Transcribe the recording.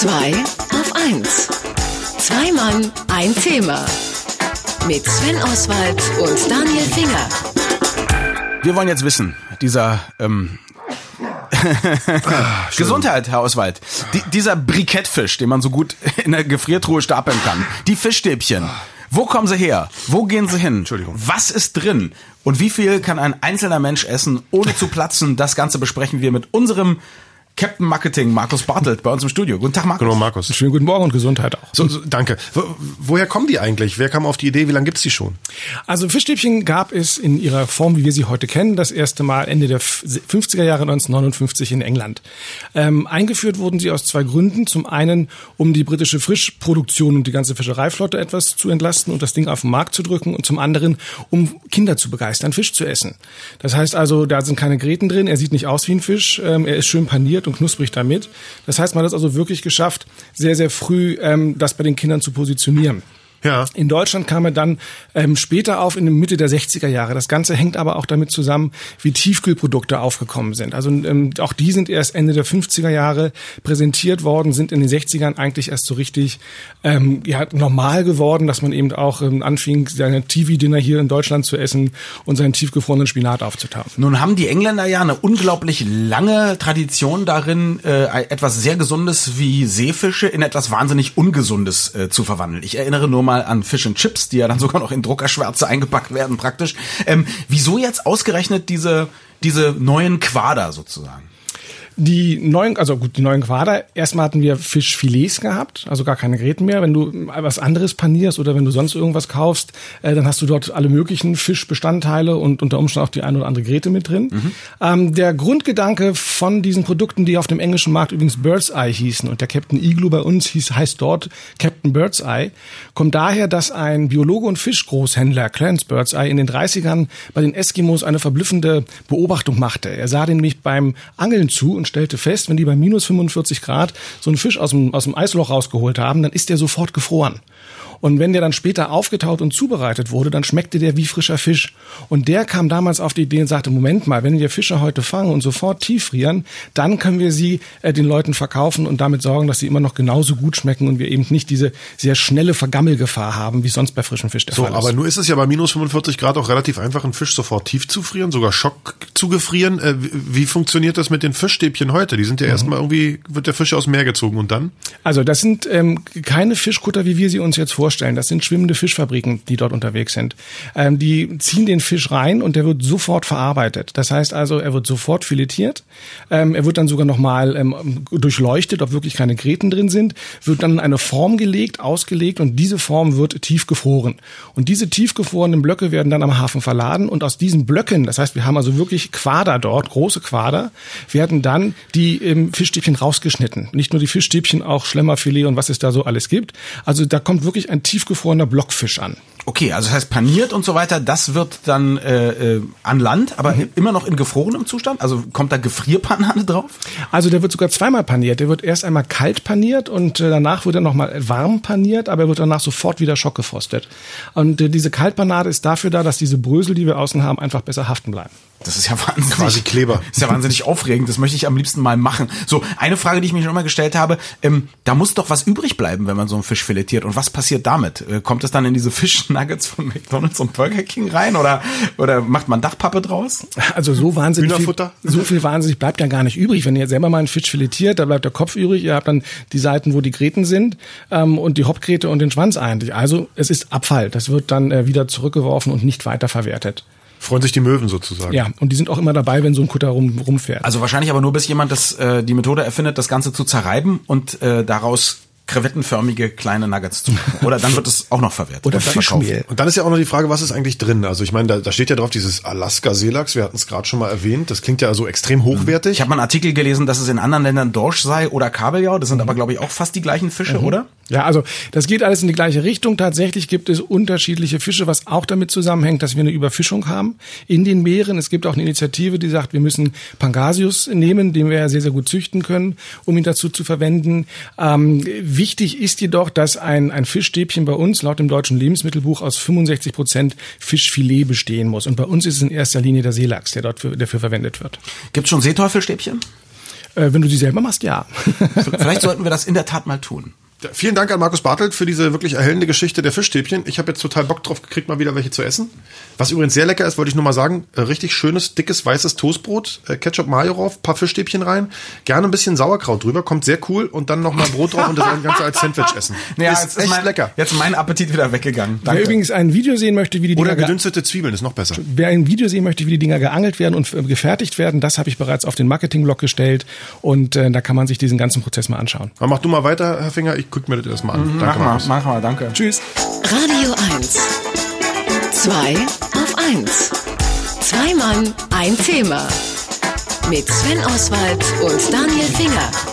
Zwei auf eins. Zwei Mann, ein Thema. Mit Sven Oswald und Daniel Finger. Wir wollen jetzt wissen, dieser ähm, Gesundheit, Herr Oswald. Die, dieser Brikettfisch, den man so gut in der Gefriertruhe stapeln kann. Die Fischstäbchen. Wo kommen sie her? Wo gehen sie hin? Entschuldigung. Was ist drin? Und wie viel kann ein einzelner Mensch essen, ohne zu platzen? Das Ganze besprechen wir mit unserem Captain Marketing, Markus Bartelt, bei uns im Studio. Guten Tag, Markus. Genau, Markus. Schönen guten Morgen und Gesundheit auch. So, so, danke. Wo, woher kommen die eigentlich? Wer kam auf die Idee? Wie lange gibt's die schon? Also Fischstäbchen gab es in ihrer Form, wie wir sie heute kennen, das erste Mal Ende der 50er Jahre 1959 in England. Ähm, eingeführt wurden sie aus zwei Gründen. Zum einen, um die britische Frischproduktion und die ganze Fischereiflotte etwas zu entlasten und das Ding auf den Markt zu drücken und zum anderen, um Kinder zu begeistern, Fisch zu essen. Das heißt also, da sind keine Gräten drin, er sieht nicht aus wie ein Fisch, ähm, er ist schön paniert und knusprig damit. Das heißt, man hat es also wirklich geschafft, sehr, sehr früh ähm, das bei den Kindern zu positionieren. Ja. In Deutschland kam er dann ähm, später auf in der Mitte der 60er Jahre. Das Ganze hängt aber auch damit zusammen, wie Tiefkühlprodukte aufgekommen sind. Also ähm, auch die sind erst Ende der 50er Jahre präsentiert worden, sind in den 60ern eigentlich erst so richtig ähm, ja, normal geworden, dass man eben auch ähm, anfing, seine TV-Dinner hier in Deutschland zu essen und seinen tiefgefrorenen Spinat aufzutauen. Nun haben die Engländer ja eine unglaublich lange Tradition darin, äh, etwas sehr Gesundes wie Seefische in etwas wahnsinnig Ungesundes äh, zu verwandeln. Ich erinnere nur mal an Fish and Chips, die ja dann sogar noch in Druckerschwärze eingepackt werden praktisch. Ähm, wieso jetzt ausgerechnet diese, diese neuen Quader sozusagen? Die neuen, also gut, die neuen Quader, erstmal hatten wir Fischfilets gehabt, also gar keine Gräten mehr. Wenn du was anderes panierst oder wenn du sonst irgendwas kaufst, äh, dann hast du dort alle möglichen Fischbestandteile und unter Umständen auch die eine oder andere Gräte mit drin. Mhm. Ähm, der Grundgedanke von diesen Produkten, die auf dem englischen Markt übrigens Bird's Eye hießen und der Captain Igloo bei uns hieß, heißt dort Captain Bird's Eye, kommt daher, dass ein Biologe und Fischgroßhändler, Clarence Bird's Eye, in den 30ern bei den Eskimos eine verblüffende Beobachtung machte. Er sah nämlich beim Angeln zu und stellte fest, wenn die bei minus 45 Grad so einen Fisch aus dem, aus dem Eisloch rausgeholt haben, dann ist der sofort gefroren. Und wenn der dann später aufgetaut und zubereitet wurde, dann schmeckte der wie frischer Fisch. Und der kam damals auf die Idee und sagte, Moment mal, wenn wir Fische heute fangen und sofort tieffrieren, dann können wir sie äh, den Leuten verkaufen und damit sorgen, dass sie immer noch genauso gut schmecken und wir eben nicht diese sehr schnelle Vergammelgefahr haben, wie sonst bei frischem Fisch der So, Fall ist. aber nur ist es ja bei minus 45 Grad auch relativ einfach, einen Fisch sofort tief zu frieren, sogar Schock zu gefrieren. Äh, wie, wie funktioniert das mit den Fischstäbchen heute? Die sind ja erstmal irgendwie, wird der Fisch aus dem Meer gezogen und dann? Also das sind ähm, keine Fischkutter, wie wir sie uns jetzt vorstellen. Das sind schwimmende Fischfabriken, die dort unterwegs sind. Ähm, die ziehen den Fisch rein und der wird sofort verarbeitet. Das heißt also, er wird sofort filetiert. Ähm, er wird dann sogar nochmal ähm, durchleuchtet, ob wirklich keine Gräten drin sind. Wird dann in eine Form gelegt, ausgelegt und diese Form wird tief gefroren. Und diese tiefgefrorenen Blöcke werden dann am Hafen verladen und aus diesen Blöcken, das heißt, wir haben also wirklich Quader dort, große Quader, werden dann die ähm, Fischstäbchen rausgeschnitten. Nicht nur die Fischstäbchen, auch Schlemmerfilet und was es da so alles gibt. Also da kommt wirklich ein tiefgefrorener Blockfisch an. Okay, also das heißt paniert und so weiter, das wird dann äh, äh, an Land, aber mhm. immer noch in gefrorenem Zustand? Also kommt da Gefrierpanade drauf? Also der wird sogar zweimal paniert. Der wird erst einmal kalt paniert und äh, danach wird er nochmal warm paniert, aber er wird danach sofort wieder schockgefrostet. Und äh, diese Kaltpanade ist dafür da, dass diese Brösel, die wir außen haben, einfach besser haften bleiben. Das ist ja wahnsinnig. Quasi Kleber. Ist ja wahnsinnig aufregend. Das möchte ich am liebsten mal machen. So, eine Frage, die ich mir schon immer gestellt habe. Ähm, da muss doch was übrig bleiben, wenn man so einen Fisch filetiert. Und was passiert damit? Äh, kommt es dann in diese Fischnuggets von McDonalds und Burger King rein? Oder, oder macht man Dachpappe draus? Also so wahnsinnig viel, Hühnerfutter? so viel wahnsinnig bleibt ja gar nicht übrig. Wenn ihr selber mal einen Fisch filetiert, da bleibt der Kopf übrig. Ihr habt dann die Seiten, wo die Gräten sind ähm, und die Hauptgräte und den Schwanz eigentlich. Also es ist Abfall. Das wird dann äh, wieder zurückgeworfen und nicht weiterverwertet. Freuen sich die Möwen sozusagen. Ja, und die sind auch immer dabei, wenn so ein Kutter rum, rumfährt. Also wahrscheinlich aber nur, bis jemand das, äh, die Methode erfindet, das Ganze zu zerreiben und äh, daraus krevettenförmige kleine Nuggets zu machen. Oder dann wird es auch noch verwertet. Oder. Fischmehl. Und dann ist ja auch noch die Frage, was ist eigentlich drin? Also ich meine, da, da steht ja drauf dieses Alaska-Seelachs, wir hatten es gerade schon mal erwähnt. Das klingt ja so extrem hochwertig. Ich habe mal einen Artikel gelesen, dass es in anderen Ländern Dorsch sei oder Kabeljau. Das sind aber, glaube ich, auch fast die gleichen Fische, oder? Ja, also das geht alles in die gleiche Richtung. Tatsächlich gibt es unterschiedliche Fische, was auch damit zusammenhängt, dass wir eine Überfischung haben in den Meeren. Es gibt auch eine Initiative, die sagt, wir müssen Pangasius nehmen, den wir ja sehr, sehr gut züchten können, um ihn dazu zu verwenden. Ähm, wichtig ist jedoch, dass ein, ein Fischstäbchen bei uns laut dem deutschen Lebensmittelbuch aus 65 Prozent Fischfilet bestehen muss. Und bei uns ist es in erster Linie der Seelachs, der dort für, dafür verwendet wird. Gibt schon Seeteufelstäbchen? Äh, wenn du sie selber machst, ja. Vielleicht sollten wir das in der Tat mal tun. Ja, vielen Dank an Markus Bartelt für diese wirklich erhellende Geschichte der Fischstäbchen. Ich habe jetzt total Bock drauf gekriegt, mal wieder welche zu essen. Was übrigens sehr lecker ist, wollte ich nur mal sagen, äh, richtig schönes, dickes, weißes Toastbrot, äh, Ketchup Mayo drauf, paar Fischstäbchen rein, gerne ein bisschen Sauerkraut drüber, kommt sehr cool und dann nochmal Brot drauf und das Ganze als Sandwich essen. Naja, ist jetzt echt mein, lecker. Jetzt ist mein Appetit wieder weggegangen. Wer Danke. übrigens ein Video sehen möchte, wie die Oder Dinger ge- gedünstete Zwiebeln ist noch besser. Wer ein Video sehen möchte, wie die Dinger geangelt werden und äh, gefertigt werden, das habe ich bereits auf den Marketing-Blog gestellt und äh, da kann man sich diesen ganzen Prozess mal anschauen. Aber mach du mal weiter, Herr Finger, ich guck mir das erstmal an. Mach mal, Markus. mach mal, danke. Tschüss. Radio 1. Zwei auf 1. Zwei Mann, ein Thema. Mit Sven Oswald und Daniel Finger.